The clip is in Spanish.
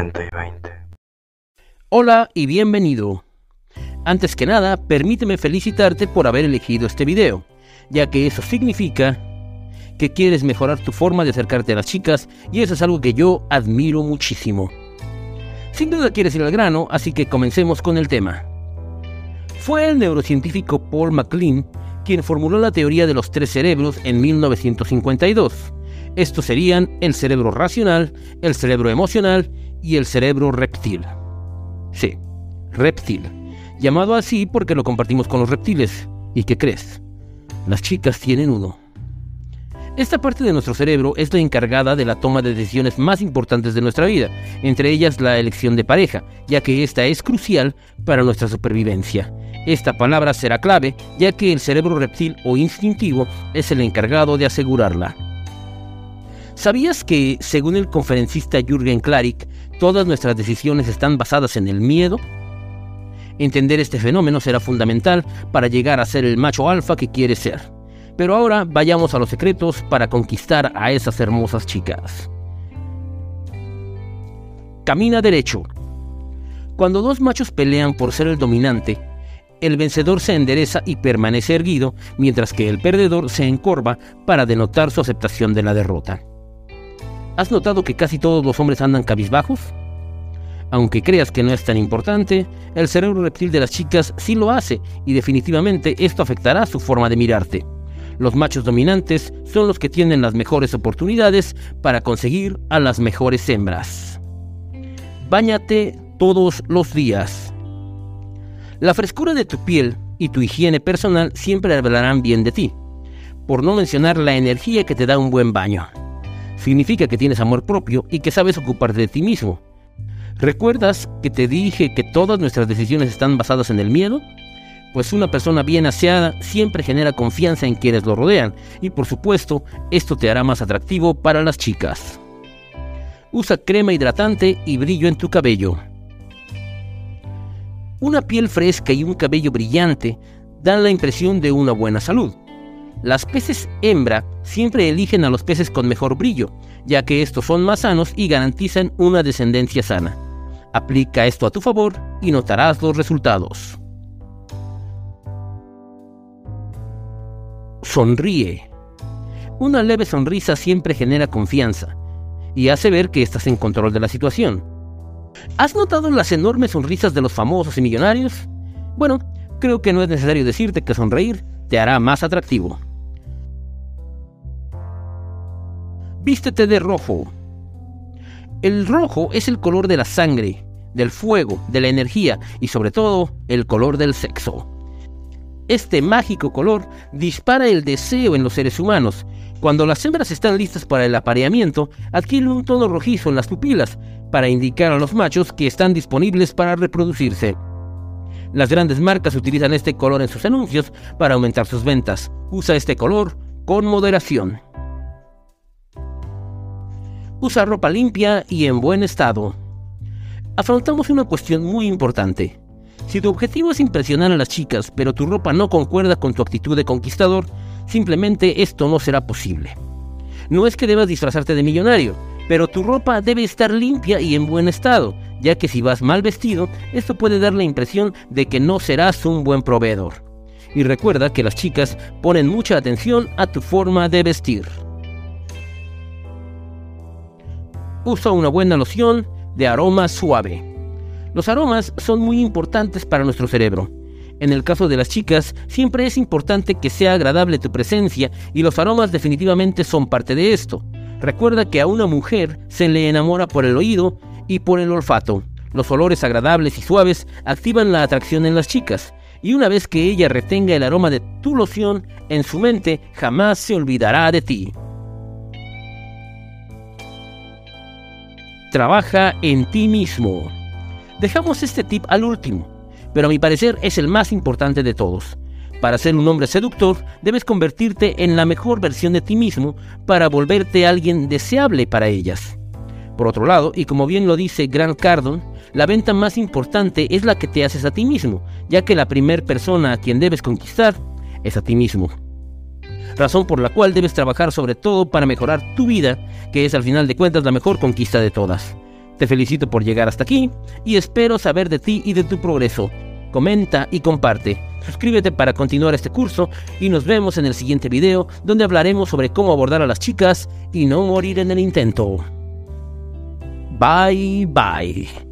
90 y 20. Hola y bienvenido. Antes que nada, permíteme felicitarte por haber elegido este video, ya que eso significa que quieres mejorar tu forma de acercarte a las chicas y eso es algo que yo admiro muchísimo. Sin duda quieres ir al grano, así que comencemos con el tema. Fue el neurocientífico Paul MacLean quien formuló la teoría de los tres cerebros en 1952 estos serían el cerebro racional, el cerebro emocional y el cerebro reptil. Sí, reptil. Llamado así porque lo compartimos con los reptiles. ¿Y qué crees? Las chicas tienen uno. Esta parte de nuestro cerebro es la encargada de la toma de decisiones más importantes de nuestra vida, entre ellas la elección de pareja, ya que esta es crucial para nuestra supervivencia. Esta palabra será clave, ya que el cerebro reptil o instintivo es el encargado de asegurarla. ¿Sabías que, según el conferencista Jürgen Klarik, todas nuestras decisiones están basadas en el miedo? Entender este fenómeno será fundamental para llegar a ser el macho alfa que quieres ser. Pero ahora vayamos a los secretos para conquistar a esas hermosas chicas. Camina derecho. Cuando dos machos pelean por ser el dominante, el vencedor se endereza y permanece erguido, mientras que el perdedor se encorva para denotar su aceptación de la derrota. ¿Has notado que casi todos los hombres andan cabizbajos? Aunque creas que no es tan importante, el cerebro reptil de las chicas sí lo hace y definitivamente esto afectará su forma de mirarte. Los machos dominantes son los que tienen las mejores oportunidades para conseguir a las mejores hembras. Báñate todos los días. La frescura de tu piel y tu higiene personal siempre hablarán bien de ti, por no mencionar la energía que te da un buen baño significa que tienes amor propio y que sabes ocuparte de ti mismo. ¿Recuerdas que te dije que todas nuestras decisiones están basadas en el miedo? Pues una persona bien aseada siempre genera confianza en quienes lo rodean y por supuesto esto te hará más atractivo para las chicas. Usa crema hidratante y brillo en tu cabello. Una piel fresca y un cabello brillante dan la impresión de una buena salud. Las peces hembra siempre eligen a los peces con mejor brillo, ya que estos son más sanos y garantizan una descendencia sana. Aplica esto a tu favor y notarás los resultados. Sonríe. Una leve sonrisa siempre genera confianza y hace ver que estás en control de la situación. ¿Has notado las enormes sonrisas de los famosos y millonarios? Bueno, creo que no es necesario decirte que sonreír te hará más atractivo. Vístete de rojo. El rojo es el color de la sangre, del fuego, de la energía y sobre todo el color del sexo. Este mágico color dispara el deseo en los seres humanos. Cuando las hembras están listas para el apareamiento, adquieren un tono rojizo en las pupilas para indicar a los machos que están disponibles para reproducirse. Las grandes marcas utilizan este color en sus anuncios para aumentar sus ventas. Usa este color con moderación. Usa ropa limpia y en buen estado. Afrontamos una cuestión muy importante. Si tu objetivo es impresionar a las chicas, pero tu ropa no concuerda con tu actitud de conquistador, simplemente esto no será posible. No es que debas disfrazarte de millonario, pero tu ropa debe estar limpia y en buen estado, ya que si vas mal vestido, esto puede dar la impresión de que no serás un buen proveedor. Y recuerda que las chicas ponen mucha atención a tu forma de vestir. usa una buena loción de aroma suave. Los aromas son muy importantes para nuestro cerebro. En el caso de las chicas, siempre es importante que sea agradable tu presencia y los aromas definitivamente son parte de esto. Recuerda que a una mujer se le enamora por el oído y por el olfato. Los olores agradables y suaves activan la atracción en las chicas, y una vez que ella retenga el aroma de tu loción en su mente, jamás se olvidará de ti. Trabaja en ti mismo. Dejamos este tip al último, pero a mi parecer es el más importante de todos. Para ser un hombre seductor, debes convertirte en la mejor versión de ti mismo para volverte alguien deseable para ellas. Por otro lado, y como bien lo dice Grant Cardone, la venta más importante es la que te haces a ti mismo, ya que la primera persona a quien debes conquistar es a ti mismo razón por la cual debes trabajar sobre todo para mejorar tu vida, que es al final de cuentas la mejor conquista de todas. Te felicito por llegar hasta aquí y espero saber de ti y de tu progreso. Comenta y comparte. Suscríbete para continuar este curso y nos vemos en el siguiente video donde hablaremos sobre cómo abordar a las chicas y no morir en el intento. Bye bye.